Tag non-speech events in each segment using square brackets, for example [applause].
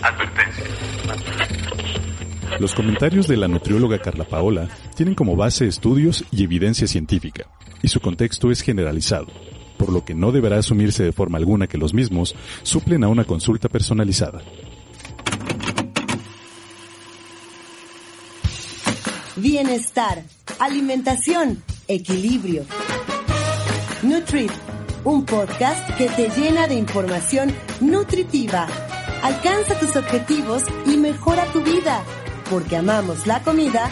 cbp.gov/careers. Los comentarios de la nutrióloga Carla Paola tienen como base estudios y evidencia científica, y su contexto es generalizado, por lo que no deberá asumirse de forma alguna que los mismos suplen a una consulta personalizada. Bienestar, alimentación, equilibrio. Nutrit, un podcast que te llena de información nutritiva. Alcanza tus objetivos y mejora tu vida, porque amamos la comida.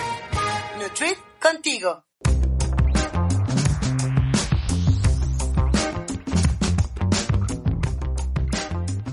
Nutrit contigo.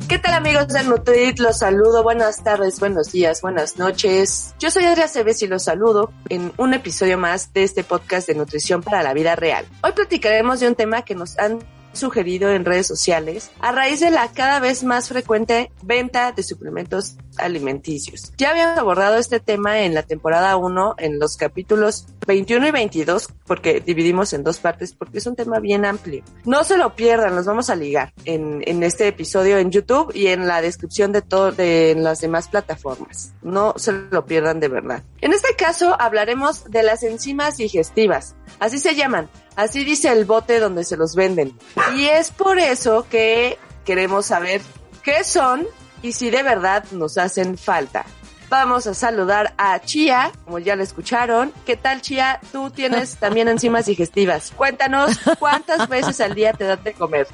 ¿Qué tal amigos de Nutrit? Los saludo. Buenas tardes, buenos días, buenas noches. Yo soy Adria Cebes y los saludo en un episodio más de este podcast de nutrición para la vida real. Hoy platicaremos de un tema que nos han sugerido en redes sociales a raíz de la cada vez más frecuente venta de suplementos alimenticios. Ya habíamos abordado este tema en la temporada 1 en los capítulos 21 y 22 porque dividimos en dos partes porque es un tema bien amplio. No se lo pierdan, los vamos a ligar en, en este episodio en YouTube y en la descripción de todo de las demás plataformas. No se lo pierdan de verdad. En este caso hablaremos de las enzimas digestivas. Así se llaman. Así dice el bote donde se los venden. Y es por eso que queremos saber qué son y si de verdad nos hacen falta. Vamos a saludar a Chia, como ya la escucharon. ¿Qué tal, Chia? Tú tienes [laughs] también enzimas digestivas. Cuéntanos cuántas [laughs] veces al día te dan de comer.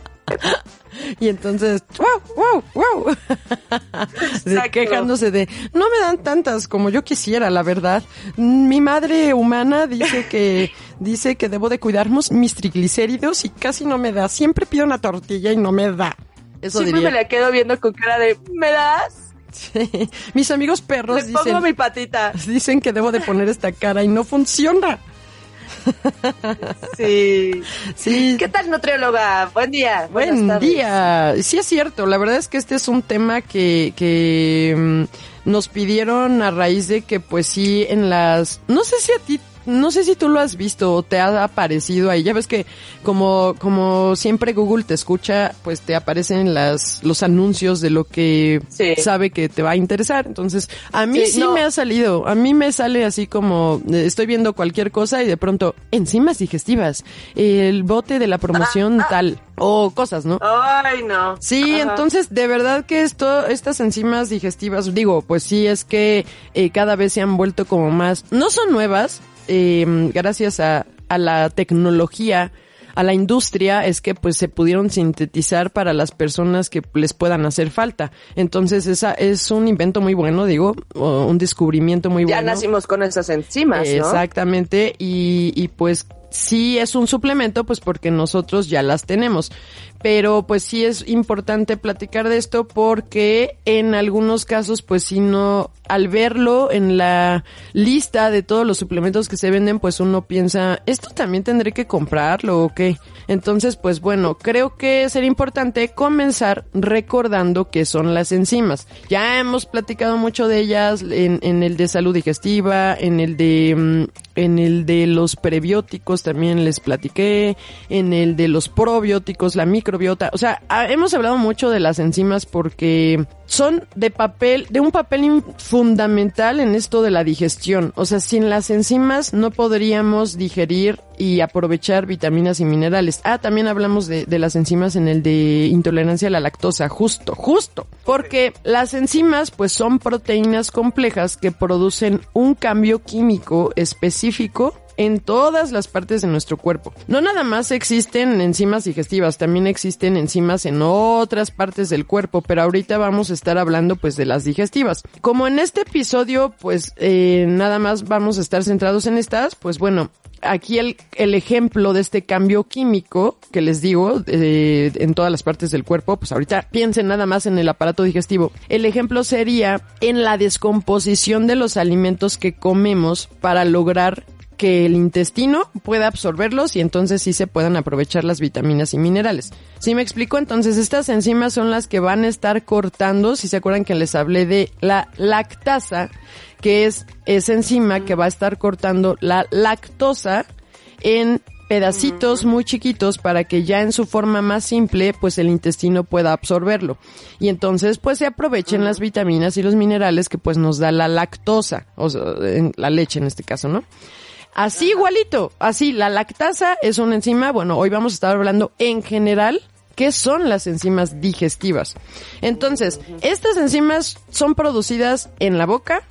Y entonces, wow, wow, wow. Quejándose de, no me dan tantas como yo quisiera, la verdad. Mi madre humana dice que, [laughs] dice que debo de cuidarnos mis triglicéridos y casi no me da. Siempre pido una tortilla y no me da. Eso Siempre me la quedo viendo con cara de, ¿me das? Sí. Mis amigos perros Le pongo mi patita. [laughs] dicen que debo de poner esta cara y no funciona. Sí. Sí. ¿Qué tal, nutrióloga? Buen día. Buen día. Sí es cierto. La verdad es que este es un tema que, que mm, nos pidieron a raíz de que, pues sí, en las... No sé si a ti no sé si tú lo has visto o te ha aparecido ahí. Ya ves que como, como siempre Google te escucha, pues te aparecen las, los anuncios de lo que sabe que te va a interesar. Entonces, a mí sí, me ha salido. A mí me sale así como, eh, estoy viendo cualquier cosa y de pronto, enzimas digestivas, el bote de la promoción tal o cosas, ¿no? Ay, no. Sí, entonces de verdad que esto, estas enzimas digestivas, digo, pues sí es que eh, cada vez se han vuelto como más, no son nuevas, eh, gracias a, a la tecnología, a la industria es que pues se pudieron sintetizar para las personas que les puedan hacer falta. Entonces esa es un invento muy bueno, digo, un descubrimiento muy bueno. Ya nacimos con esas enzimas, ¿no? Exactamente y, y pues sí es un suplemento, pues porque nosotros ya las tenemos. Pero pues sí es importante platicar de esto porque en algunos casos, pues si no, al verlo en la lista de todos los suplementos que se venden, pues uno piensa, ¿esto también tendré que comprarlo o qué? Entonces, pues bueno, creo que sería importante comenzar recordando qué son las enzimas. Ya hemos platicado mucho de ellas en, el de salud digestiva, en el de, mm, en el de los prebióticos también les platiqué, en el de los probióticos, la microbiota, o sea, hemos hablado mucho de las enzimas porque son de papel, de un papel fundamental en esto de la digestión. O sea, sin las enzimas no podríamos digerir y aprovechar vitaminas y minerales. Ah, también hablamos de, de, las enzimas en el de intolerancia a la lactosa, justo, justo. Porque las enzimas pues son proteínas complejas que producen un cambio químico específico en todas las partes de nuestro cuerpo. No nada más existen enzimas digestivas, también existen enzimas en otras partes del cuerpo, pero ahorita vamos a estar hablando pues de las digestivas. Como en este episodio pues eh, nada más vamos a estar centrados en estas, pues bueno, aquí el, el ejemplo de este cambio químico que les digo eh, en todas las partes del cuerpo, pues ahorita piensen nada más en el aparato digestivo. El ejemplo sería en la descomposición de los alimentos que comemos para lograr que el intestino pueda absorberlos y entonces sí se puedan aprovechar las vitaminas y minerales. ¿Sí me explico? Entonces estas enzimas son las que van a estar cortando, si se acuerdan que les hablé de la lactasa, que es esa enzima que va a estar cortando la lactosa en pedacitos muy chiquitos para que ya en su forma más simple pues el intestino pueda absorberlo y entonces pues se aprovechen las vitaminas y los minerales que pues nos da la lactosa o sea, la leche en este caso no Así igualito, así, la lactasa es una enzima, bueno, hoy vamos a estar hablando en general qué son las enzimas digestivas. Entonces, estas enzimas son producidas en la boca,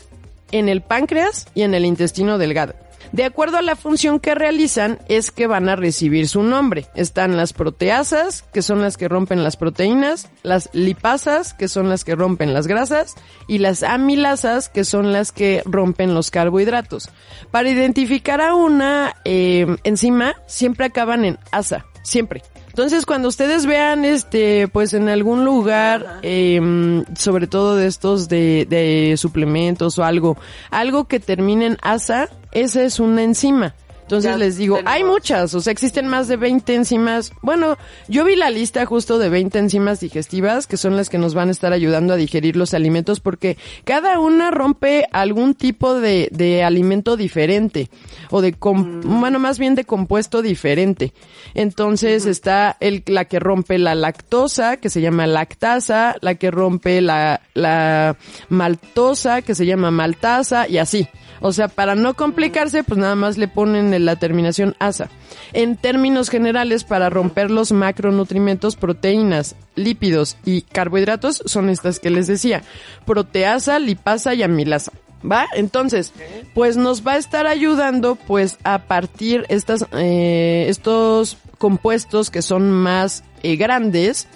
en el páncreas y en el intestino delgado. De acuerdo a la función que realizan, es que van a recibir su nombre. Están las proteasas, que son las que rompen las proteínas, las lipasas, que son las que rompen las grasas, y las amilasas, que son las que rompen los carbohidratos. Para identificar a una eh, enzima, siempre acaban en asa, siempre. Entonces, cuando ustedes vean, este, pues en algún lugar, eh, sobre todo de estos de, de suplementos o algo, algo que termine en asa, esa es una enzima. Entonces les digo, hay muchas, o sea, existen más de 20 enzimas. Bueno, yo vi la lista justo de 20 enzimas digestivas, que son las que nos van a estar ayudando a digerir los alimentos, porque cada una rompe algún tipo de, de alimento diferente, o de, mm. bueno, más bien de compuesto diferente. Entonces está el, la que rompe la lactosa, que se llama lactasa, la que rompe la, la maltosa, que se llama maltasa, y así. O sea, para no complicarse, pues nada más le ponen la terminación asa. En términos generales, para romper los macronutrientes, proteínas, lípidos y carbohidratos son estas que les decía. Proteasa, lipasa y amilasa. ¿Va? Entonces, pues nos va a estar ayudando pues a partir estas, eh, estos compuestos que son más eh, grandes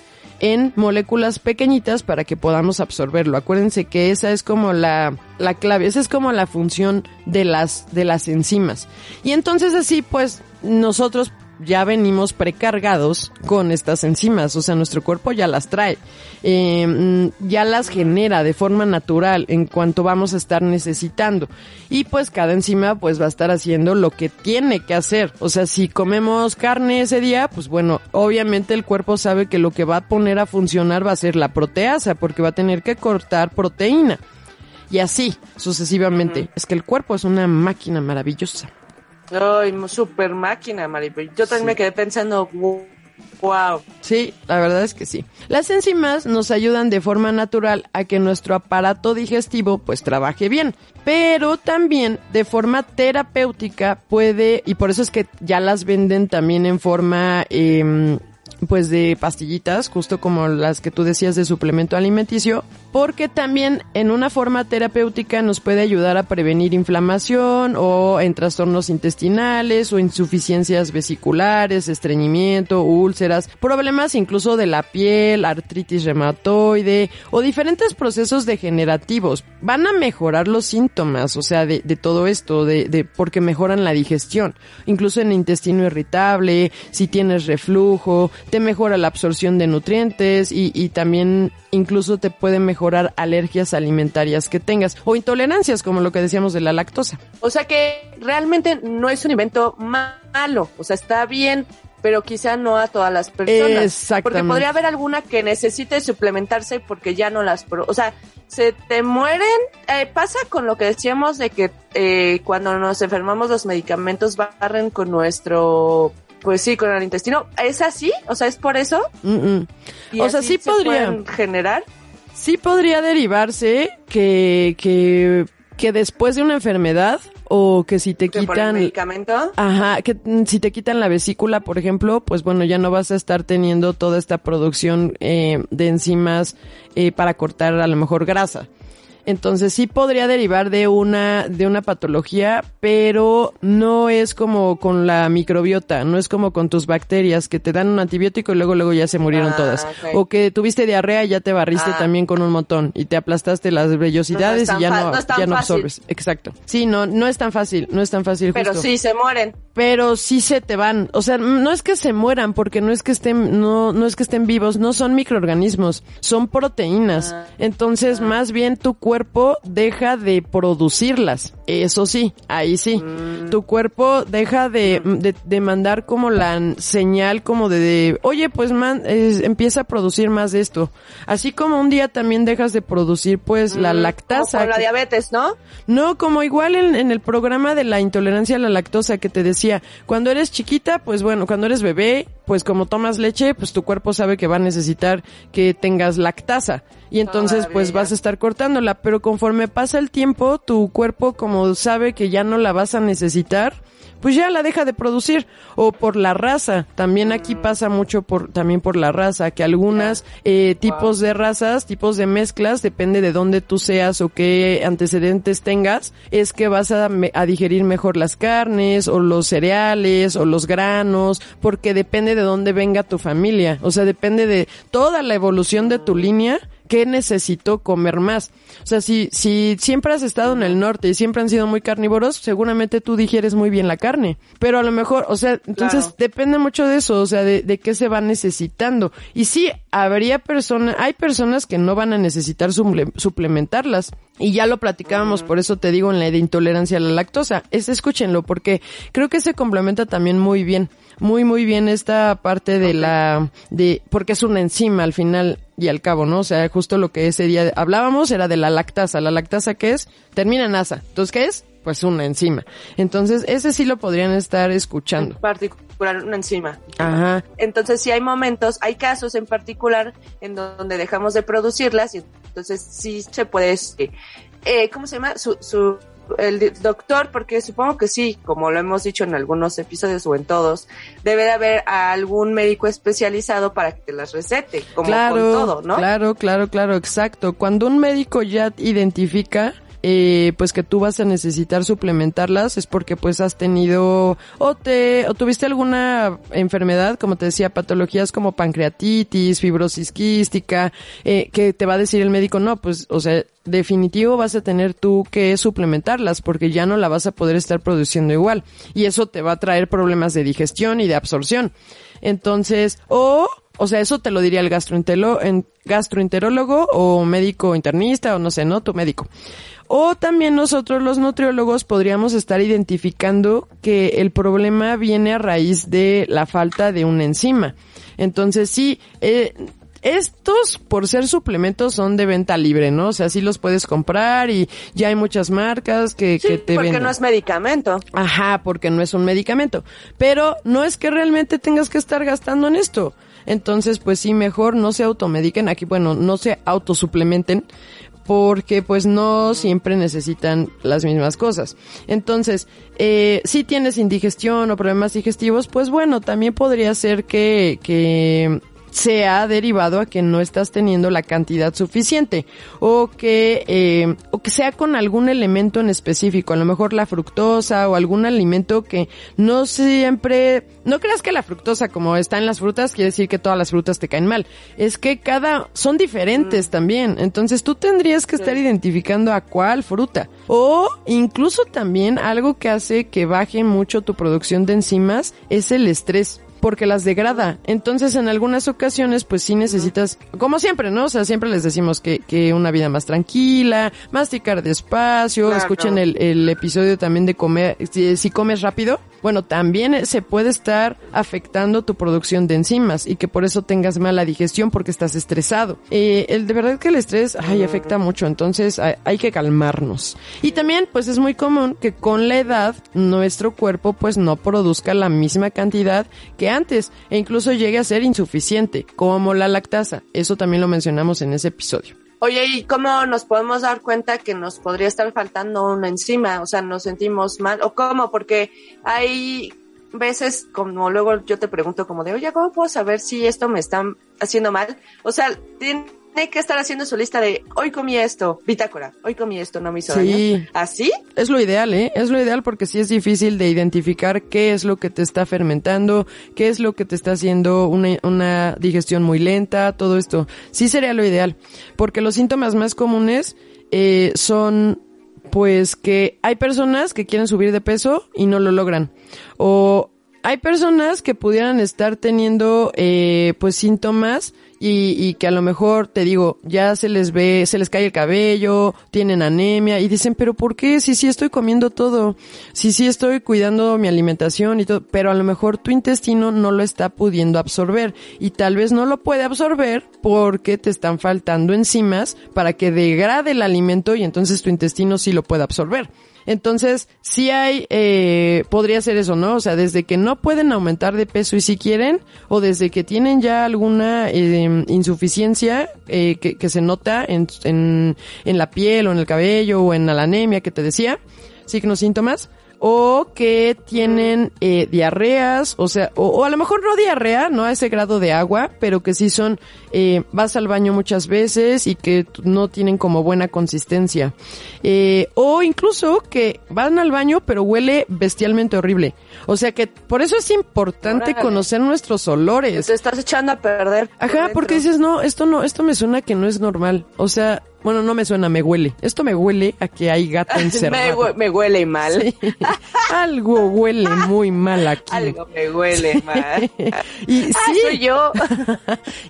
en moléculas pequeñitas para que podamos absorberlo. Acuérdense que esa es como la, la clave, esa es como la función de las, de las enzimas. Y entonces así pues nosotros ya venimos precargados con estas enzimas, o sea, nuestro cuerpo ya las trae, eh, ya las genera de forma natural en cuanto vamos a estar necesitando. Y pues cada enzima pues va a estar haciendo lo que tiene que hacer. O sea, si comemos carne ese día, pues bueno, obviamente el cuerpo sabe que lo que va a poner a funcionar va a ser la proteasa, porque va a tener que cortar proteína. Y así, sucesivamente. Es que el cuerpo es una máquina maravillosa. Ay, super máquina, Maripel. Yo también me quedé pensando, wow. Sí, la verdad es que sí. Las enzimas nos ayudan de forma natural a que nuestro aparato digestivo pues trabaje bien, pero también de forma terapéutica puede, y por eso es que ya las venden también en forma eh, pues de pastillitas, justo como las que tú decías de suplemento alimenticio, porque también en una forma terapéutica nos puede ayudar a prevenir inflamación o en trastornos intestinales o insuficiencias vesiculares, estreñimiento, úlceras, problemas incluso de la piel, artritis reumatoide o diferentes procesos degenerativos. Van a mejorar los síntomas, o sea, de, de todo esto, de, de porque mejoran la digestión, incluso en intestino irritable, si tienes reflujo, te mejora la absorción de nutrientes y, y también incluso te puede mejorar alergias alimentarias que tengas o intolerancias como lo que decíamos de la lactosa. O sea que realmente no es un invento malo, o sea, está bien pero quizá no a todas las personas. Exactamente. Porque podría haber alguna que necesite suplementarse porque ya no las... Pro o sea, se te mueren. Eh, pasa con lo que decíamos de que eh, cuando nos enfermamos los medicamentos barren con nuestro pues sí, con el intestino. ¿Es así? O sea, ¿es por eso? Mm -mm. O sea, sí podría generar. Sí podría derivarse que, que, que después de una enfermedad o que si te ¿Que por el quitan medicamento? Ajá, que si te quitan la vesícula, por ejemplo, pues bueno, ya no vas a estar teniendo toda esta producción eh, de enzimas eh, para cortar a lo mejor grasa. Entonces sí podría derivar de una, de una patología, pero no es como con la microbiota, no es como con tus bacterias que te dan un antibiótico y luego luego ya se murieron Ah, todas. O que tuviste diarrea y ya te barriste Ah. también con un montón y te aplastaste las vellosidades y ya no, ya no fácil. absorbes. Exacto. Sí, no, no es tan fácil, no es tan fácil Pero justo. sí, se mueren. pero sí se te van. O sea, no es que se mueran, porque no es que estén, no, no es que estén vivos, no son microorganismos, son proteínas. Ah. Entonces, más bien tu cuerpo deja de producirlas. Eso sí, ahí sí. Mm. Tu cuerpo deja de, de, de mandar como la señal como de, de oye, pues man, es- empieza a producir más de esto. Así como un día también dejas de producir pues la Mm, lactasa. Como con la diabetes, ¿no? no, como igual en, en el programa de la intolerancia a la lactosa que te decía, cuando eres chiquita, pues bueno, cuando eres bebé, pues como tomas leche, pues tu cuerpo sabe que va a necesitar que tengas lactasa. Y entonces pues vas a estar cortándola, pero conforme pasa el tiempo, tu cuerpo como sabe que ya no la vas a necesitar, pues ya la deja de producir. O por la raza. También aquí pasa mucho por también por la raza que algunas eh, tipos de razas tipos de mezclas depende de dónde tú seas o qué antecedentes tengas es que vas a, digerir mejor las carnes o los cereales o los granos porque depende de dónde venga tu familia. O sea depende de toda la evolución de tu línea ¿qué necesito comer más? O sea, si, si siempre has estado en el norte y siempre han sido muy carnívoros, seguramente tú digieres muy bien la carne. Pero a lo mejor, o sea, entonces Claro. depende mucho de eso, o sea, de, de qué se va necesitando. Y sí, habría personas, hay personas que no van a necesitar suple- suplementarlas. Y ya lo platicábamos, por eso te digo en la de intolerancia a la lactosa. Es, escúchenlo, porque creo que se complementa también muy bien, muy, muy bien esta parte de la, de, porque es una enzima al final y al cabo, ¿no? O sea, justo lo que ese día hablábamos era de la lactasa. ¿La lactasa qué es? Termina en asa. Entonces, ¿qué es? Pues una enzima. Entonces, ese sí lo podrían estar En escuchando. particular, una enzima. Ajá. Entonces, sí hay momentos, hay casos en particular en donde dejamos de producirlas y entonces sí se puede, este, eh, ¿cómo se llama? Su, su, el doctor, porque supongo que sí, como lo hemos dicho en algunos episodios o en todos, debe de haber a algún médico especializado para que te las recete, como claro, con todo, ¿no? Claro, claro, claro, exacto. Cuando un médico ya identifica eh, pues que tú vas a necesitar suplementarlas es porque pues has tenido o te o tuviste alguna enfermedad como te decía patologías como pancreatitis fibrosis quística eh, que te va a decir el médico no pues o sea definitivo vas a tener tú que suplementarlas porque ya no la vas a poder estar produciendo igual y eso te va a traer problemas de digestión y de absorción. Entonces o o sea, eso te lo diría el gastroenterólogo o médico internista o no sé, ¿no? Tu médico. O también nosotros los nutriólogos podríamos estar identificando que el problema viene a raíz de la falta de una enzima. Entonces sí, eh, estos por ser suplementos son de venta libre, ¿no? O sea, sí los puedes comprar y ya hay muchas marcas que, Sí, que te porque venden. no es medicamento. Ajá, porque no es un medicamento. Pero no es que realmente tengas que estar gastando en esto. Entonces, pues sí, mejor no se automediquen. Aquí, bueno, no se autosuplementen porque pues no siempre necesitan las mismas cosas. Entonces, eh, si tienes indigestión o problemas digestivos, pues bueno, también podría ser que, que sea derivado a que no estás teniendo la cantidad suficiente o que eh, o que sea con algún elemento en específico, a lo mejor la fructosa o algún alimento que no siempre no creas que la fructosa como está en las frutas quiere decir que todas las frutas te caen mal, es que cada son diferentes también, entonces tú tendrías que estar identificando a cuál fruta. O incluso también algo que hace que baje mucho tu producción de enzimas es el estrés porque las degrada. Entonces, en algunas ocasiones, pues sí necesitas, como siempre, ¿no? O sea, siempre les decimos que, que una vida más tranquila, masticar despacio, Claro. escuchen el, el episodio también de comer, si, si comes rápido, bueno, también se puede estar afectando tu producción de enzimas y que por eso tengas mala digestión porque estás estresado. Eh, el de verdad que el estrés, ay, afecta mucho, entonces hay, hay que calmarnos. Y también, pues es muy común que con la edad nuestro cuerpo pues no produzca la misma cantidad que antes e incluso llegue a ser insuficiente, como la lactasa. Eso también lo mencionamos en ese episodio. Oye, ¿y cómo nos podemos dar cuenta que nos podría estar faltando una enzima? O sea, nos sentimos mal. ¿O cómo? Porque hay veces, como luego yo te pregunto como de, oye, ¿cómo puedo saber si esto me está haciendo mal? O sea, tiene que estar haciendo su lista de, hoy comí esto, bitácora, hoy comí esto, no me hizo Sí. daño. ¿Así? Es lo ideal, ¿eh? Es lo ideal porque sí es difícil de identificar qué es lo que te está fermentando, qué es lo que te está haciendo una, una digestión muy lenta, todo esto. Sí sería lo ideal, porque los síntomas más comunes eh, son pues que hay personas que quieren subir de peso y no lo logran. O hay personas que pudieran estar teniendo eh, pues síntomas y, y, que a lo mejor te digo ya se les ve se les cae el cabello tienen anemia y dicen pero por qué si sí estoy comiendo todo si sí estoy cuidando mi alimentación y todo pero a lo mejor tu intestino no lo está pudiendo absorber y tal vez no lo puede absorber porque te están faltando enzimas para que degrade el alimento y entonces tu intestino sí lo puede absorber entonces, sí hay, eh, podría ser eso, ¿no? O sea, desde que no pueden aumentar de peso y si quieren, o desde que tienen ya alguna eh, insuficiencia eh, que, se nota en, en, en la piel o en el cabello o en la anemia que te decía, signos, síntomas, o que tienen eh, diarreas, o sea, o, o, a lo mejor no diarrea, no a ese grado de agua, pero que sí son, eh, vas al baño muchas veces y que no tienen como buena consistencia. Eh, o incluso que van al baño pero huele bestialmente horrible. O sea que por eso es importante Órale. conocer nuestros olores. Te estás echando a perder. por Ajá, dentro. porque dices, no, esto no, esto me suena que no es normal. O sea, bueno, no me suena, me huele. Esto me huele a que hay gato [laughs] me, encerrado. hue- me huele mal. Sí. [laughs] Algo huele muy mal aquí. Algo me huele mal. [laughs] Y Ah, sí, soy yo.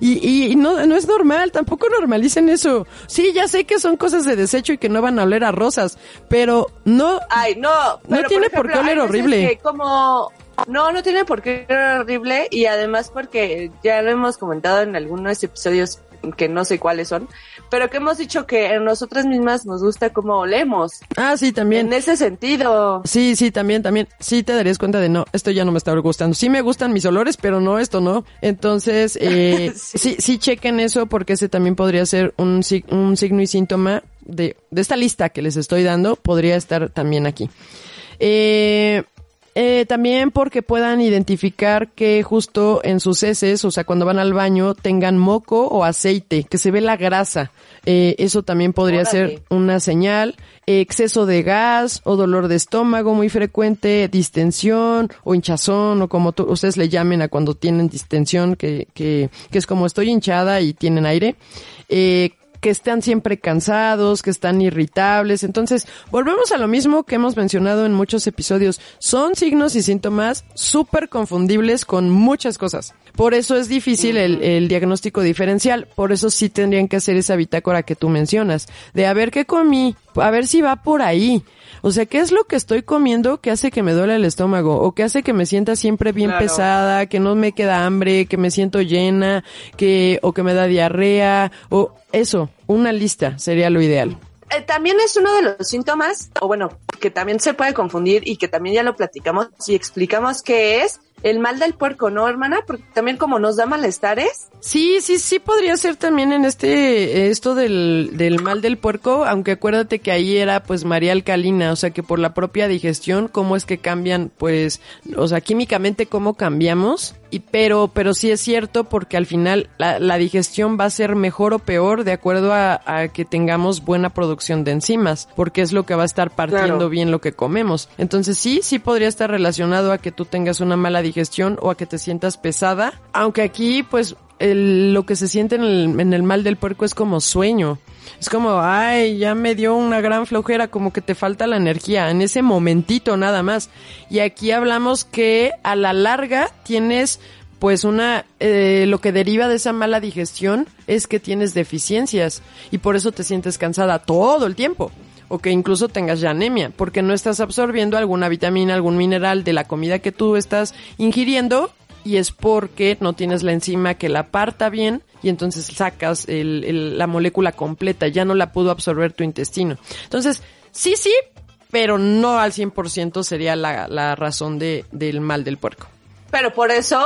y, y- y no, no es normal, tampoco normalicen eso. Sí, ya sé que son cosas de desecho y que no van a oler a rosas, pero no, Ay, no. pero, tiene por qué oler horrible. que como no, no tiene por qué oler horrible y además porque ya lo hemos comentado en algunos episodios que no sé cuáles son, pero que hemos dicho que a nosotras mismas nos gusta cómo olemos. ah, sí, también. En ese sentido. Sí, sí, también, también. Sí te darías cuenta de no, esto ya no me está gustando. Sí me gustan mis olores, pero no, esto no. Entonces, [laughs] eh, Sí. sí. sí, chequen eso porque ese también podría ser un, un signo y síntoma de, de esta lista que les estoy dando, podría estar también aquí. Eh, eh, también porque puedan identificar que justo en sus heces, o sea, cuando van al baño, tengan moco o aceite, que se ve la grasa. Eh, eso también podría Órale. ser una señal. Eh, exceso de gas o dolor de estómago muy frecuente, distensión o hinchazón o como tú- ustedes le llamen a cuando tienen distensión, que, que, que es como estoy hinchada y tienen aire. Eh, que están siempre cansados, que están irritables. Entonces, volvemos a lo mismo que hemos mencionado en muchos episodios. Son signos y síntomas súper confundibles con muchas cosas. Por eso es difícil el, el diagnóstico diferencial. Por eso sí tendrían que hacer esa bitácora que tú mencionas. De a ver qué comí, a ver si va por ahí. O sea, ¿qué es lo que estoy comiendo que hace que me duele el estómago? O que hace que me sienta siempre bien Claro. pesada, que no me queda hambre, que me siento llena, que, o que me da diarrea, o eso, una lista sería lo ideal. Eh, también es uno de los síntomas, o bueno, que también se puede confundir y que también ya lo platicamos y explicamos qué es el mal del puerco, ¿no, hermana? Porque también como nos da malestares, Sí, sí, sí podría ser también en este, esto del, del mal del puerco, aunque acuérdate que ahí era pues María Alcalina, o sea que por la propia digestión, cómo es que cambian, pues, o sea, químicamente cómo cambiamos, y pero, pero sí es cierto porque al final la, la digestión va a ser mejor o peor de acuerdo a, a que tengamos buena producción de enzimas, porque es lo que va a estar partiendo Claro. bien lo que comemos. Entonces sí, sí podría estar relacionado a que tú tengas una mala digestión o a que te sientas pesada, aunque aquí pues el- lo que se siente en el, en el mal del puerco es como sueño. Es como, ay, ya me dio una gran flojera, como que te falta la energía en ese momentito nada más. Y aquí hablamos que a la larga tienes pues una, eh, lo que deriva de esa mala digestión es que tienes deficiencias y por eso te sientes cansada todo el tiempo o que incluso tengas ya anemia, porque no estás absorbiendo alguna vitamina, algún mineral de la comida que tú estás ingiriendo y es porque no tienes la enzima que la parta bien y entonces sacas el- el- la molécula completa, ya no la pudo absorber tu intestino. Entonces, sí, sí, pero no al 100% sería la, la razón de, del mal del puerco. Pero por eso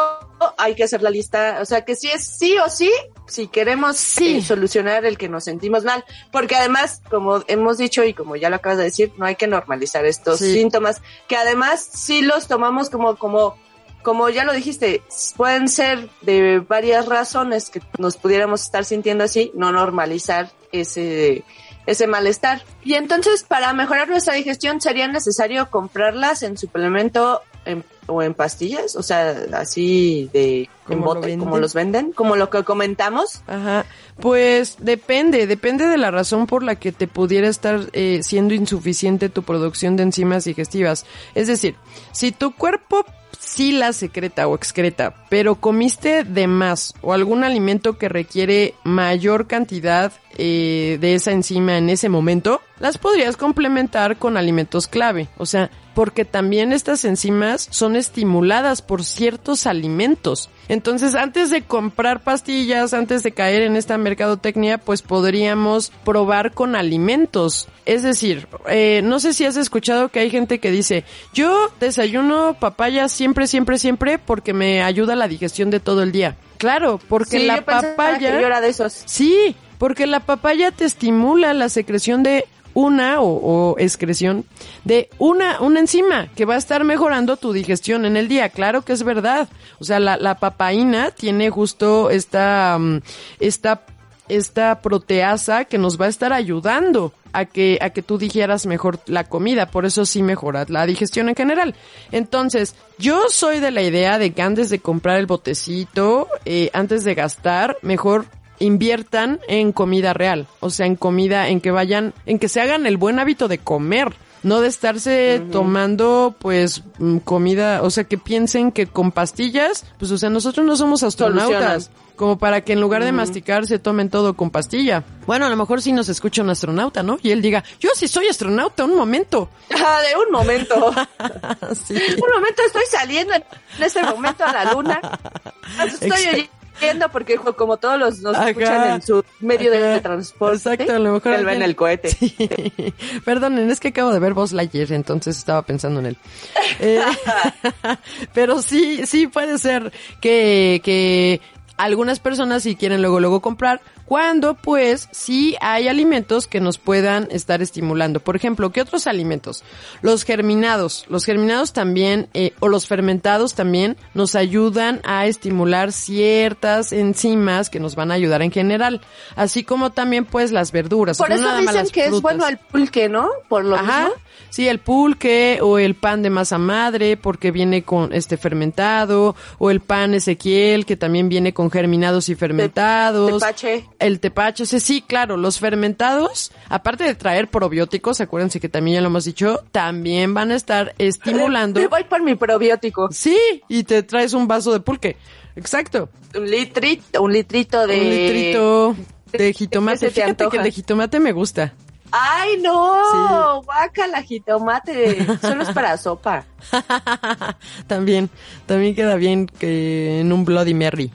hay que hacer la lista, o sea que sí es sí o sí, si queremos Sí. eh, solucionar el que nos sentimos mal, porque además, como hemos dicho y como ya lo acabas de decir, no hay que normalizar estos Sí. síntomas, que además sí los tomamos como, como, como ya lo dijiste, pueden ser de varias razones que nos pudiéramos estar sintiendo así, no normalizar ese, ese malestar. Y entonces, para mejorar nuestra digestión, sería necesario comprarlas en suplemento en, o en pastillas, o sea, así de en ¿Cómo lo bote, como los venden, como lo que comentamos. Ajá. Pues depende, depende de la razón por la que te pudiera estar eh, siendo insuficiente tu producción de enzimas digestivas. Es decir, si tu cuerpo sí la secreta o excreta, pero comiste de más o algún alimento que requiere mayor cantidad eh, de esa enzima en ese momento, las podrías complementar con alimentos clave. O sea, porque también estas enzimas son estimuladas por ciertos alimentos. Entonces, antes de comprar pastillas, antes de caer en esta mercadotecnia, pues podríamos probar con alimentos. Es decir, eh, no sé si has escuchado que hay gente que dice, yo desayuno papaya siempre, siempre, siempre porque me ayuda a la digestión de todo el día. Claro, porque Sí, la yo papaya... que yo era de esos. Sí, porque la papaya te estimula la secreción de una o, o excreción de una, una enzima que va a estar mejorando tu digestión en el día. Claro que es verdad. O sea, la, la papaína tiene justo esta, mm, esta, esta proteasa que nos va a estar ayudando a que, a que tú digieras mejor la comida. Por eso sí mejora la digestión en general. Entonces, yo soy de la idea de que antes de comprar el botecito, eh, antes de gastar, mejor inviertan en comida real, o sea, en comida, en que vayan, en que se hagan el buen hábito de comer, no de estarse tomando pues mm, comida, o sea, que piensen que con pastillas, pues o sea, nosotros no somos astronautas, Solucionan. como para que en lugar de masticar se tomen todo con pastilla. Bueno, a lo mejor sí nos escucha un astronauta, ¿no? Y él diga, yo sí soy astronauta, un momento. Ah, de un momento. [laughs] Sí. un momento estoy saliendo en este momento a la luna. [laughs] Estoy Exacto. oyendo porque como todos los nos escuchan en su medio Ajá. de transporte. Exacto, a lo mejor Él va en el cohete. Sí. [laughs] Perdonen, es que acabo de ver Buzz Lightyear, entonces estaba pensando en él. Eh, [laughs] [laughs] pero sí, sí puede ser que, que algunas personas si quieren luego luego comprar, cuando pues sí hay alimentos que nos puedan estar estimulando. Por ejemplo, ¿qué otros alimentos? Los germinados. Los germinados también, eh, o los fermentados también, nos ayudan a estimular ciertas enzimas que nos van a ayudar en general. Así como también pues las verduras. Por no eso nada dicen que es bueno el pulque, ¿no? Por lo Ajá. mismo. Sí, el pulque o el pan de masa madre porque viene con este fermentado o el pan Ezequiel que también viene con germinados y fermentados. tepache. El tepache, o sea, sí, claro, los fermentados, aparte de traer probióticos, acuérdense que también ya lo hemos dicho, también van a estar estimulando. [laughs] Me voy por mi probiótico. Sí, y te traes un vaso de pulque. Exacto. Un litrito, un litrito de... Un litrito de jitomate. ¿Qué se te Fíjate que el de jitomate me gusta. ¡Ay, no! Guácala, jitomate. Solo es para sopa. [laughs] también, también queda bien que en un Bloody Mary.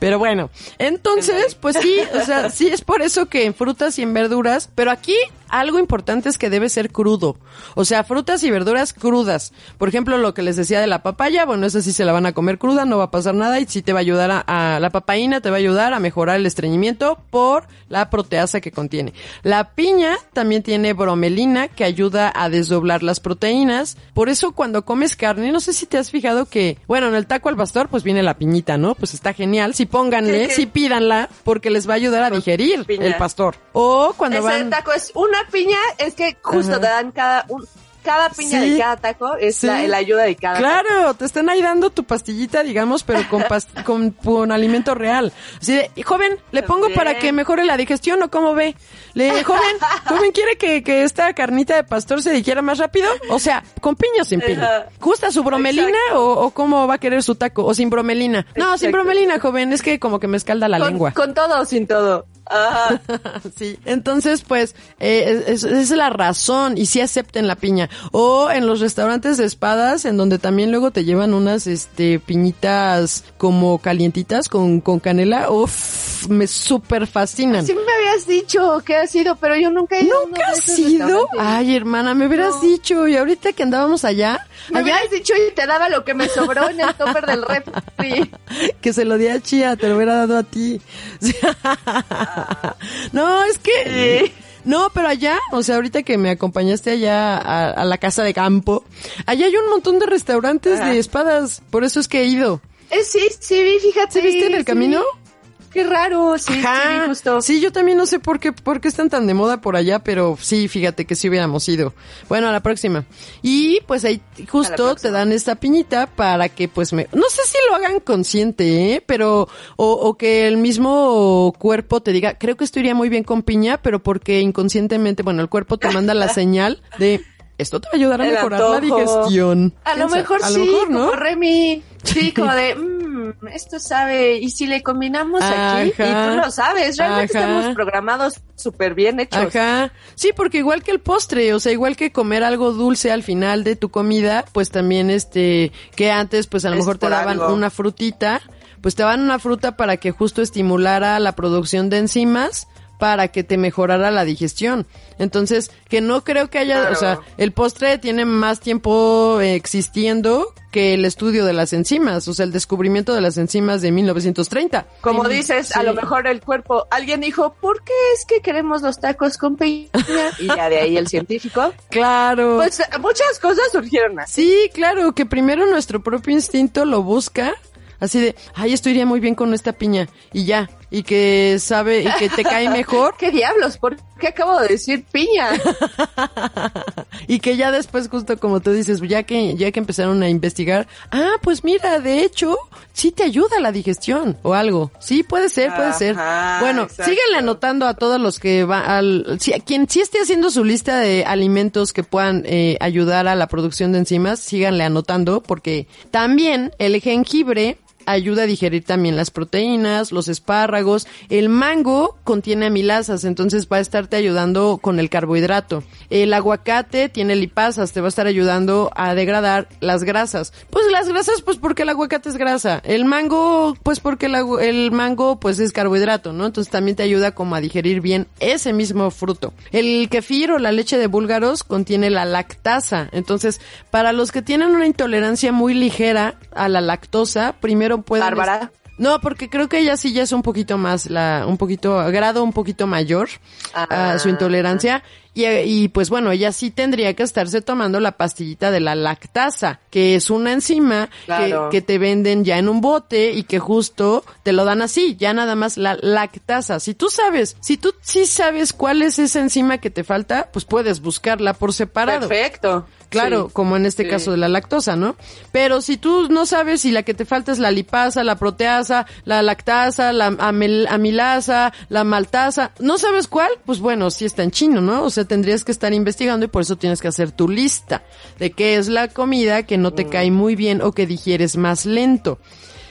Pero bueno, entonces, pues sí, o sea, sí es por eso que en frutas y en verduras, pero aquí algo importante es que debe ser crudo. O sea, frutas y verduras crudas. Por ejemplo, lo que les decía de la papaya, bueno, esa sí se la van a comer cruda, no va a pasar nada y sí te va a ayudar a, a- la papaína te va a ayudar a mejorar el estreñimiento por la proteasa que contiene. La piña también tiene bromelina que ayuda a desdoblar las proteínas. Por eso cuando comes carne, no sé si te has fijado que, bueno, en el taco al pastor pues viene la piñita, ¿no? Pues está genial. Si pónganle, Sí, sí. si pídanla, porque les va a ayudar a digerir piña. el pastor. O cuando Ese van... taco es una piña, es que justo Ajá. te dan cada... Un, cada piña Sí. de cada taco es Sí. la, la ayuda de cada Claro, te están ahí dando tu pastillita, digamos, pero con, past- [laughs] con, con alimento real. Así de, "Y, joven, ¿le pongo Bien. para que mejore la digestión o cómo ve? Le, joven, [laughs] joven, ¿quiere que, que esta carnita de pastor se digiera más rápido? O sea, con piña o sin piña. ¿Gusta su bromelina o, o cómo va a querer su taco? ¿O sin bromelina? No, sin bromelina, joven, es que como que me escalda la con, lengua. con todo o sin todo. Ajá. [laughs] sí. Entonces, pues, eh, es, es- la razón y sí acepten la piña. O en los restaurantes de espadas, en donde también luego te llevan unas, este, piñitas como calientitas con, con canela. Uf, me súper fascinan. Sí me habías dicho que has sido, pero yo nunca he ido ¿Nunca has ido? Ay, hermana, me hubieras No. dicho. Y ahorita que andábamos allá, Me allá hubieras dicho y te daba lo que me sobró en el topper del refri. [laughs] que se lo di a Chía, te lo hubiera dado a ti. [laughs] [laughs] no, es que... No, pero allá, o sea, ahorita que me acompañaste allá a, a la casa de campo, allá hay un montón de restaurantes de espadas, por eso es que he ido. Eh, sí, sí, vi, fíjate. ¿Sí viste en el sí camino? Qué raro, sí, sí, Ajá. justo. Sí, yo también no sé por qué, por qué están tan de moda por allá, pero sí, fíjate que sí hubiéramos ido. Bueno, a la próxima. Y pues ahí justo te dan esta piñita para que pues me, no sé si lo hagan consciente, ¿eh? pero, o, o que el mismo cuerpo te diga, creo que esto iría muy bien con piña, pero porque inconscientemente, bueno, el cuerpo te manda la [laughs] señal de, esto te va a ayudar a El mejorar la digestión. A lo mejor a sí, mejor, ¿no? como Remy. Sí, como de, mmm, esto sabe, y si le combinamos aquí, y tú lo sabes, realmente Ajá. estamos programados súper bien hechos. Ajá. Sí, porque igual que el postre, o sea, igual que comer algo dulce al final de tu comida, pues también este, que antes pues a lo Es mejor te daban algo. una frutita, pues te daban una fruta para que justo estimulara la producción de enzimas para que te mejorara la digestión. Entonces, que no creo que haya, Claro. o sea, el postre tiene más tiempo eh, existiendo que el estudio de las enzimas, o sea, el descubrimiento de las enzimas de 1930. Como Sí, dices, a lo mejor el cuerpo, alguien dijo, ¿por qué es que queremos los tacos con piña? Y ya de ahí el científico. [laughs] Claro. Pues muchas cosas surgieron así. Sí, claro, que primero nuestro propio instinto lo busca, así de, ay, esto iría muy bien con esta piña, y ya, y que sabe, y que te cae mejor, [laughs] ¿Qué diablos? ¿Por qué acabo de decir piña? [laughs] y que ya después, justo como tú dices, ya que, ya que empezaron a investigar, ah, pues mira, de hecho, sí te ayuda la digestión, o algo. Sí, puede ser, puede ser. Bueno, exacto. síguenle anotando a todos los que va al, si, a quien sí esté haciendo su lista de alimentos que puedan eh, ayudar a la producción de enzimas, síganle anotando, porque también el jengibre ayuda a digerir también las proteínas, los espárragos. El mango contiene amilasas, entonces va a estarte ayudando con el carbohidrato. El aguacate tiene lipasas, te va a estar ayudando a degradar las grasas. Pues las grasas, pues porque el aguacate es grasa. El mango, pues porque el, el mango, pues es carbohidrato, ¿no? Entonces también te ayuda como a digerir bien ese mismo fruto. El kefir o la leche de búlgaros contiene la lactasa. Entonces, para los que tienen una intolerancia muy ligera a la lactosa, primero pueden... Bárbara. No, porque creo que ella sí ya es un poquito más, la, un poquito, grado un poquito mayor a Ah. su intolerancia. Y, y pues bueno, ella sí tendría que estarse tomando la pastillita de la lactasa, que es una enzima Claro. que, que te venden ya en un bote y que justo te lo dan así, ya nada más la lactasa. Si tú sabes, si tú sí sabes cuál es esa enzima que te falta, pues puedes buscarla por separado. Perfecto. Claro, Sí. como en este Sí. caso de la lactosa, ¿no? Pero si tú no sabes si la que te falta es la lipasa, la proteasa, la lactasa, la amel- amilasa, la maltasa, no sabes cuál, pues bueno, sí está en chino, ¿no? O sea, tendrías que estar investigando y por eso tienes que hacer tu lista de qué es la comida que no te cae muy bien o que digieres más lento.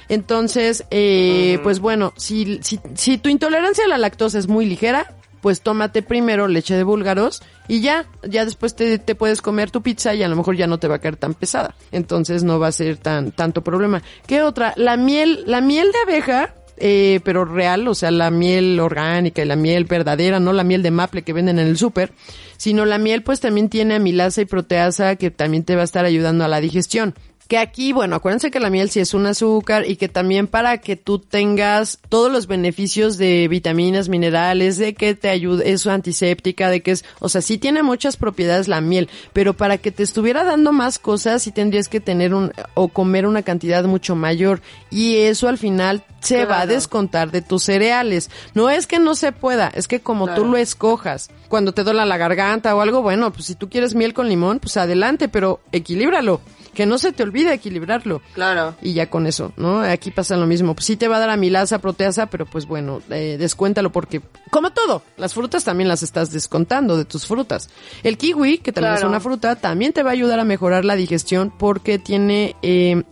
Entonces, eh, pues bueno, si, si, si tu intolerancia a la lactosa es muy ligera, pues tómate primero leche de búlgaros y ya, ya después te, te puedes comer tu pizza y a lo mejor ya no te va a caer tan pesada. Entonces no va a ser tan, tanto problema. ¿Qué otra? La miel, la miel de abeja, eh, pero real, o sea, la miel orgánica y la miel verdadera, no la miel de maple que venden en el súper, sino la miel pues también tiene amilasa y proteasa que también te va a estar ayudando a la digestión. Que aquí, bueno, acuérdense que la miel sí es un azúcar y que también para que tú tengas todos los beneficios de vitaminas, minerales, de que te ayude, es antiséptica, de que es, o sea, sí tiene muchas propiedades la miel, pero para que te estuviera dando más cosas sí tendrías que tener un, o comer una cantidad mucho mayor y eso al final se va a descontar de tus cereales. No es que no se pueda, es que como tú lo escojas. Cuando te duela la garganta o algo, bueno, pues si tú quieres miel con limón, pues adelante, pero equilíbralo. Que no se te olvide equilibrarlo. Claro. Y ya con eso, ¿no? Aquí pasa lo mismo. Pues sí te va a dar amilasa, proteasa, pero pues bueno, eh, descuéntalo porque, como todo, las frutas también las estás descontando de tus frutas. El kiwi, que también es Claro. una fruta, también te va a ayudar a mejorar la digestión porque tiene, eh,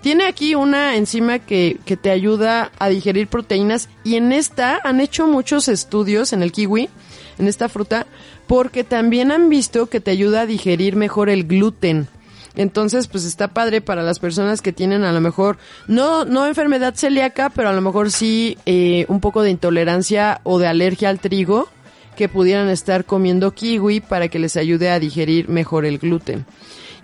tiene aquí una enzima que, que te ayuda a digerir proteínas y en esta han hecho muchos estudios en el kiwi, en esta fruta, porque también han visto que te ayuda a digerir mejor el gluten. Entonces, pues está padre para las personas que tienen a lo mejor, no, no enfermedad celíaca, pero a lo mejor sí eh, un poco de intolerancia o de alergia al trigo, que pudieran estar comiendo kiwi para que les ayude a digerir mejor el gluten.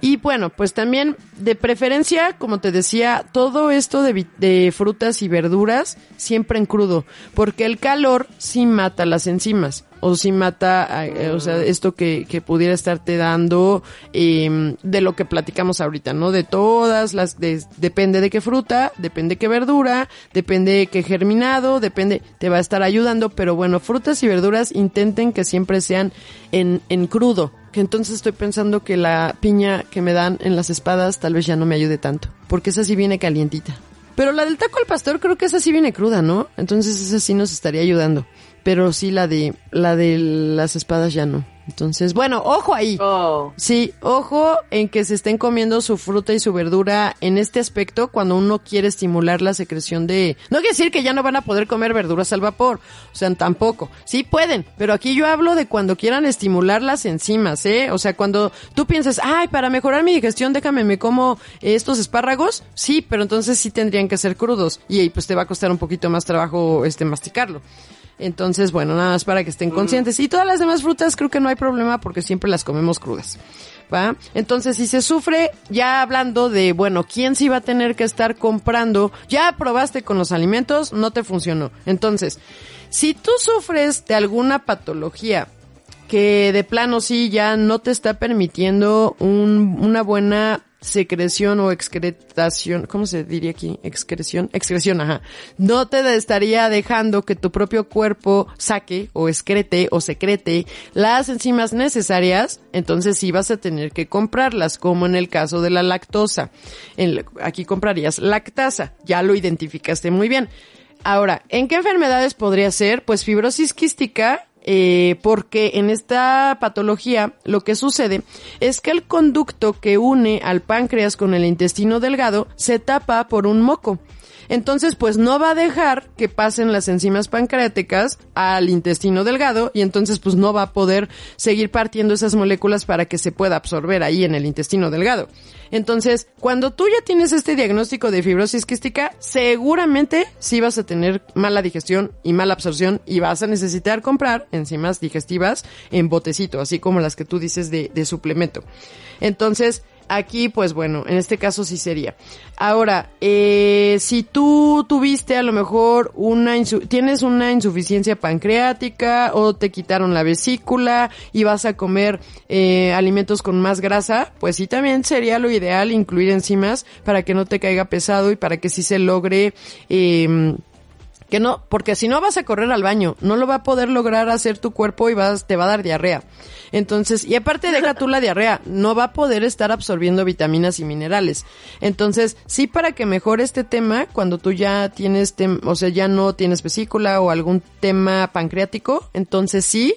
Y bueno, pues también de preferencia, como te decía, todo esto de, de frutas y verduras siempre en crudo, porque el calor sí mata las enzimas. O si mata, eh, o sea, esto que, que pudiera estarte dando eh, de lo que platicamos ahorita, ¿no? De todas las, de, depende de qué fruta, depende de qué verdura, depende de qué germinado, depende, te va a estar ayudando, pero bueno, frutas y verduras intenten que siempre sean en, en crudo, que entonces estoy pensando que la piña que me dan en las espadas tal vez ya no me ayude tanto, porque esa sí viene calientita. Pero la del taco al pastor creo que esa sí viene cruda, ¿no? Entonces esa sí nos estaría ayudando. Pero sí la de la de las espadas ya no. Entonces, bueno, ojo ahí. Oh. Sí, ojo en que se estén comiendo su fruta y su verdura en este aspecto cuando uno quiere estimular la secreción de... No quiere decir que ya no van a poder comer verduras al vapor, o sea, tampoco. Sí pueden, pero aquí yo hablo de cuando quieran estimular las enzimas, ¿eh? O sea, cuando tú piensas, ay, para mejorar mi digestión, déjame, me como estos espárragos, sí, pero entonces sí tendrían que ser crudos y ahí pues te va a costar un poquito más trabajo este masticarlo. Entonces, bueno, nada más para que estén conscientes. Y todas las demás frutas creo que no hay problema porque siempre las comemos crudas. ¿Va? Entonces, si se sufre, ya hablando de, bueno, ¿quién sí va a tener que estar comprando? Ya probaste con los alimentos, no te funcionó. Entonces, si tú sufres de alguna patología que de plano sí ya no te está permitiendo un, una buena secreción o excretación, ¿cómo se diría aquí? Excreción, excreción, ajá. No te estaría dejando que tu propio cuerpo saque o excrete o secrete las enzimas necesarias, entonces sí vas a tener que comprarlas, como en el caso de la lactosa. Aquí comprarías lactasa, ya lo identificaste muy bien. Ahora, ¿en qué enfermedades podría ser? Pues fibrosis quística eh, porque en esta patología lo que sucede es que el conducto que une al páncreas con el intestino delgado se tapa por un moco. Entonces, pues no va a dejar que pasen las enzimas pancreáticas al intestino delgado y entonces pues no va a poder seguir partiendo esas moléculas para que se pueda absorber ahí en el intestino delgado. Entonces, cuando tú ya tienes este diagnóstico de fibrosis quística, seguramente sí vas a tener mala digestión y mala absorción y vas a necesitar comprar enzimas digestivas en botecito, así como las que tú dices de, de suplemento. Entonces, Aquí, pues bueno, en este caso sí sería. Ahora, eh, si tú tuviste a lo mejor una, tienes una insuficiencia pancreática o te quitaron la vesícula y vas a comer eh, alimentos con más grasa, pues sí también sería lo ideal incluir enzimas para que no te caiga pesado y para que sí se logre, eh, que no, porque si no vas a correr al baño, no lo va a poder lograr hacer tu cuerpo y vas, te va a dar diarrea. Entonces, y aparte deja tú la diarrea, no va a poder estar absorbiendo vitaminas y minerales. Entonces, sí para que mejore este tema, cuando tú ya tienes, o sea, ya no tienes vesícula o algún tema pancreático, entonces sí,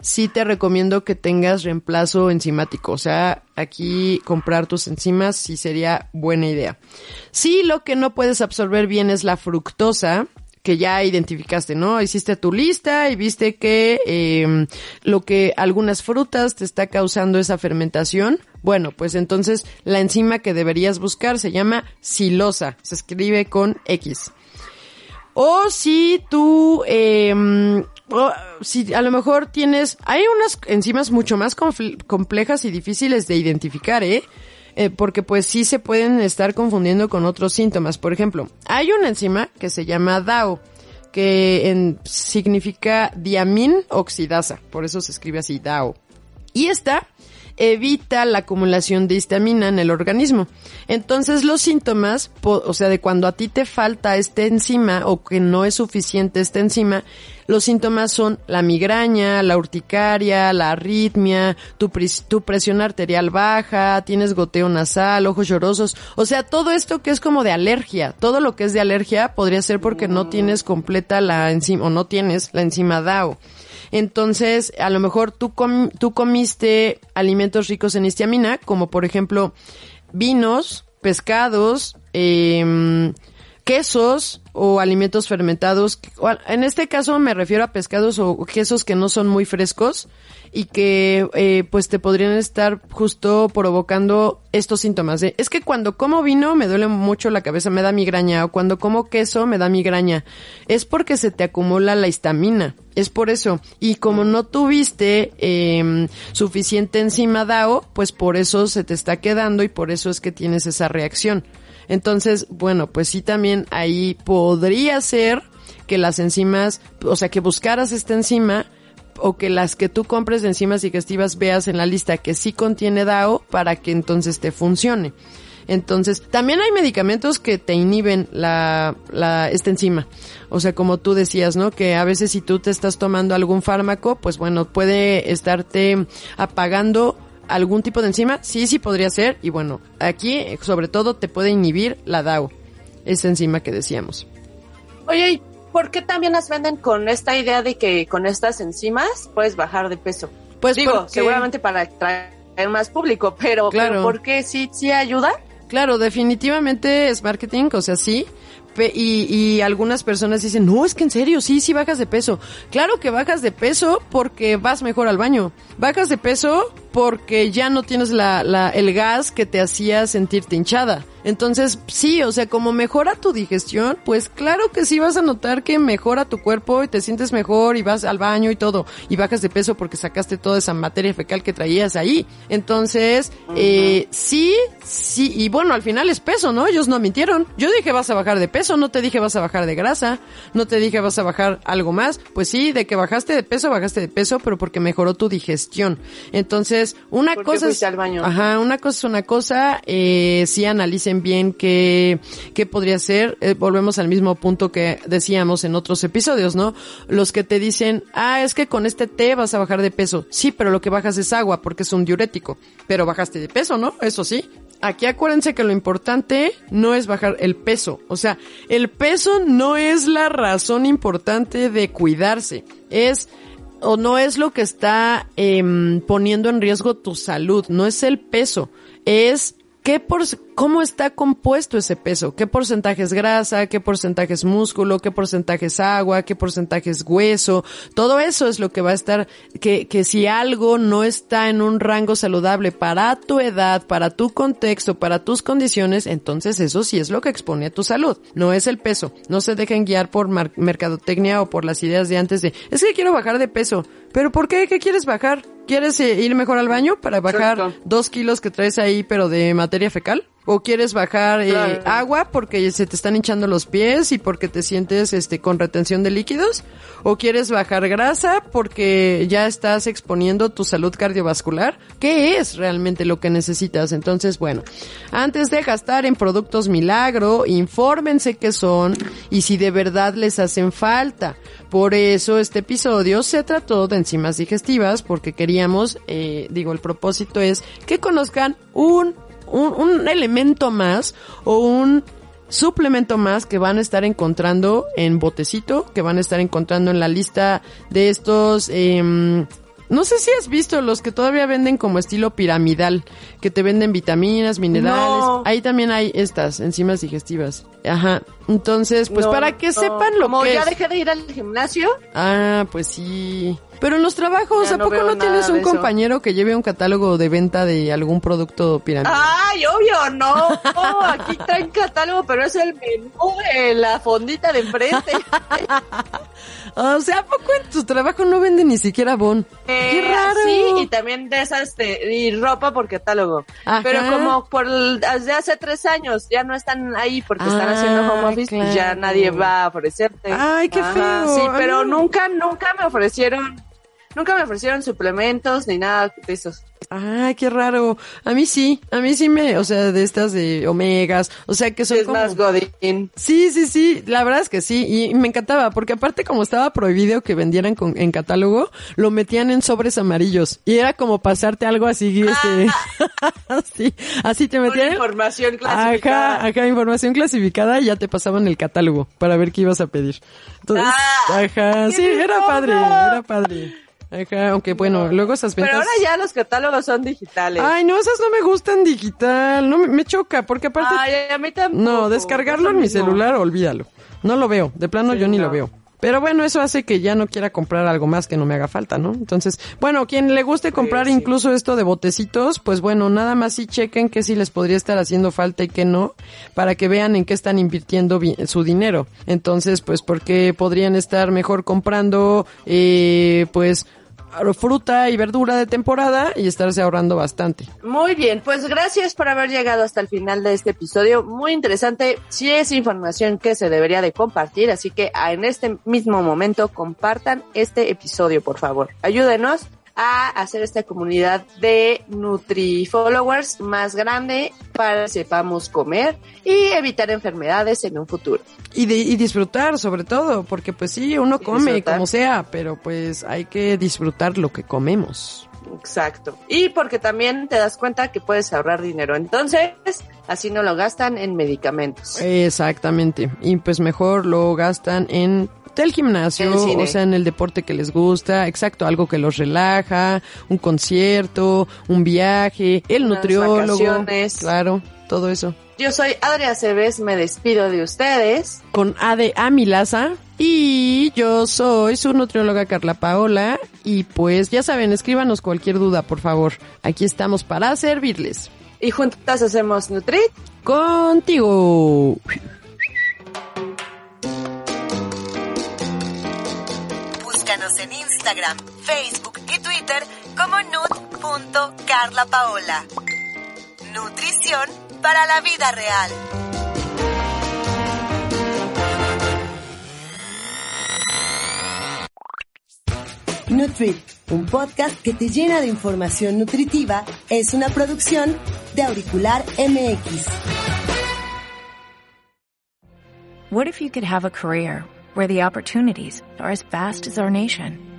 sí te recomiendo que tengas reemplazo enzimático. O sea, aquí comprar tus enzimas sí sería buena idea. Sí, lo que no puedes absorber bien es la fructosa que ya identificaste, ¿no? Hiciste tu lista y viste que eh, lo que algunas frutas te está causando esa fermentación. Bueno, pues entonces la enzima que deberías buscar se llama silosa, se escribe con X. O si tú, o si a lo mejor tienes, hay unas enzimas mucho más complejas y difíciles de identificar, ¿eh? Eh, porque pues sí se pueden estar confundiendo con otros síntomas. Por ejemplo, hay una enzima que se llama DAO, que significa diamin oxidasa, por eso se escribe así DAO. Y esta evita la acumulación de histamina en el organismo. Entonces los síntomas, o sea, de cuando a ti te falta esta enzima o que no es suficiente esta enzima, los síntomas son la migraña, la urticaria, la arritmia, tu, tu, presión arterial baja, tienes goteo nasal, ojos llorosos. O sea, todo esto que es como de alergia, todo lo que es de alergia podría ser porque no tienes completa la enzima o no tienes la enzima DAO. Entonces, a lo mejor tú, tú comiste alimentos ricos en histamina, como por ejemplo vinos, pescados, eh, quesos o alimentos fermentados. En este caso me refiero a pescados o quesos que no son muy frescos y que eh, pues te podrían estar justo provocando estos síntomas. Es que cuando como vino me duele mucho la cabeza, me da migraña, o cuando como queso me da migraña. Es porque se te acumula la histamina. Es por eso. Y como no tuviste eh, suficiente enzima DAO, pues por eso se te está quedando y por eso es que tienes esa reacción. Entonces, bueno, pues sí también ahí podría ser que las enzimas, o sea, que buscaras esta enzima o que las que tú compres de enzimas digestivas veas en la lista que sí contiene DAO para que entonces te funcione. Entonces, también hay medicamentos que te inhiben la, la, esta enzima. O sea, como tú decías, ¿no? Que a veces si tú te estás tomando algún fármaco, pues bueno, puede estarte apagando algún tipo de enzima. Sí, sí podría ser. Y bueno, aquí sobre todo te puede inhibir la DAO, esa enzima que decíamos. Oye, ¿y por qué también las venden con esta idea de que con estas enzimas puedes bajar de peso? Pues Digo, porque- seguramente para atraer más público, pero, Claro. pero ¿por qué sí, sí ayuda? Claro, definitivamente es marketing, o sea, sí. Y, y algunas personas dicen, no, es que en serio, sí, sí bajas de peso. Claro que bajas de peso porque vas mejor al baño. Bajas de peso porque ya no tienes la, la, el gas que te hacía sentirte hinchada. Entonces, sí, o sea, como mejora tu digestión, pues claro que sí vas a notar que mejora tu cuerpo y te sientes mejor y vas al baño y todo. Y bajas de peso porque sacaste toda esa materia fecal que traías ahí. Entonces, eh, sí, sí, y bueno, al final es peso, ¿no? Ellos no mintieron. Yo dije vas a bajar de peso, no te dije vas a bajar de grasa, no te dije vas a bajar algo más. Pues sí, de que bajaste de peso, bajaste de peso, pero porque mejoró tu digestión. Entonces, una cosa es... fuiste al baño. Ajá, una cosa es una cosa, eh, sí analicen bien qué, qué podría ser. Eh, volvemos al mismo punto que decíamos en otros episodios, ¿no? Los que te dicen, ah, es que con este té vas a bajar de peso. Sí, pero lo que bajas es agua porque es un diurético. Pero bajaste de peso, ¿no? Eso sí. Aquí acuérdense que lo importante no es bajar el peso. O sea, el peso no es la razón importante de cuidarse. Es o no es lo que está em, poniendo en riesgo tu salud, no es el peso, es qué por, cómo está compuesto ese peso, qué porcentaje es grasa, qué porcentaje es músculo, qué porcentaje es agua, qué porcentaje es hueso, todo eso es lo que va a estar, que, que si algo no está en un rango saludable para tu edad, para tu contexto, para tus condiciones, entonces eso sí es lo que expone a tu salud, no es el peso, no se dejen guiar por mercadotecnia o por las ideas de antes de, es que quiero bajar de peso, pero ¿por qué? ¿Qué quieres bajar? ¿Quieres eh, ir mejor al baño para bajar Exacto. dos kilos que traes ahí, pero de materia fecal? ¿O quieres bajar eh, Claro. agua porque se te están hinchando los pies y porque te sientes este con retención de líquidos? ¿O quieres bajar grasa porque ya estás exponiendo tu salud cardiovascular? ¿Qué es realmente lo que necesitas? Entonces, bueno, antes de gastar en productos milagro, infórmense qué son y si de verdad les hacen falta. Por eso este episodio se trató de enzimas digestivas porque queríamos, eh, digo, el propósito es que conozcan un, un, un elemento más o un suplemento más que van a estar encontrando en botecito, que van a estar encontrando en la lista de estos, em, no sé si has visto los que todavía venden como estilo piramidal, que te venden vitaminas, minerales. No. Ahí también hay estas enzimas digestivas. Ajá. Entonces, pues No, para que no. sepan lo Como que ya es. dejé de ir al gimnasio, Ah, pues sí. Pero en los trabajos, Ya ¿a no poco no tienes un compañero que lleve un catálogo de venta de algún producto piramidal? ¡Ay, obvio, no! Oh, [laughs] aquí traen catálogo, pero es el menú de la fondita de enfrente. [laughs] O sea, ¿a poco en tu trabajo no venden ni siquiera bon? ¡Qué Eh, raro! Sí, y también de esas, de, y ropa por catálogo. Ajá. Pero como por desde hace tres años ya no están ahí porque están Ah, haciendo home office, pues ya claro. nadie va a ofrecerte. Ay, qué feo. Sí, pero nunca, nunca me ofrecieron, nunca me ofrecieron suplementos ni nada de esos. Ay, qué raro. A mí sí, a mí sí me, o sea, de estas de omegas, o sea, que son es como... más godín. Sí, sí, sí, la verdad es que sí, y me encantaba, porque aparte como estaba prohibido que vendieran con, en catálogo, lo metían en sobres amarillos, y era como pasarte algo así, [laughs] este, [laughs] así, así te Una metían. información clasificada. Ajá, ajá, información clasificada y ya te pasaban el catálogo para ver qué ibas a pedir. Entonces, Ah, ajá, ¡qué sí, era padre, era padre. Ajá, aunque bueno, luego esas ventas... Pero ahora ya los catálogos son digitales. Ay, no, esas no me gustan digital, no me, me choca, porque aparte... Ay, a mí tampoco. No, descargarlo Es en mi mismo. celular, olvídalo. No lo veo, de plano Sí, yo ni no. lo veo. Pero bueno, eso hace que ya no quiera comprar algo más que no me haga falta, ¿no? Entonces, bueno, quien le guste comprar sí. incluso esto de botecitos, pues bueno, nada más sí chequen que sí les podría estar haciendo falta y que no, para que vean en qué están invirtiendo su dinero. Entonces, pues porque podrían estar mejor comprando, eh, pues, fruta y verdura de temporada y estarse ahorrando bastante. Muy bien, pues gracias por haber llegado hasta el final de este episodio. Muy interesante. Sí es información que se debería de compartir, así que en este mismo momento compartan este episodio, por favor. Ayúdenos a hacer esta comunidad de Nutri-followers más grande para que sepamos comer y evitar enfermedades en un futuro. Y, y disfrutar sobre todo, porque pues sí, uno come como sea, pero pues hay que disfrutar lo que comemos. Exacto. Y porque también te das cuenta que puedes ahorrar dinero. Entonces, así no lo gastan en medicamentos. Exactamente. Y pues mejor lo gastan en el gimnasio, o sea, en el deporte que les gusta, exacto, algo que los relaja, un concierto, un viaje, el nutriólogo, claro, todo eso. Yo soy Adria Cebes, me despido de ustedes. Con A de Amilaza. Y yo soy su nutrióloga Carla Paola. Y pues ya saben, escríbanos cualquier duda, por favor. Aquí estamos para servirles. Y juntas hacemos Nutrit. Contigo. Instagram, Facebook y Twitter como nut.carlapaola. Nutrición para la vida real. Nutrit, un podcast que te llena de información nutritiva, es una producción de Auricular MX. What if you could have a career where the opportunities are as vast as our nation,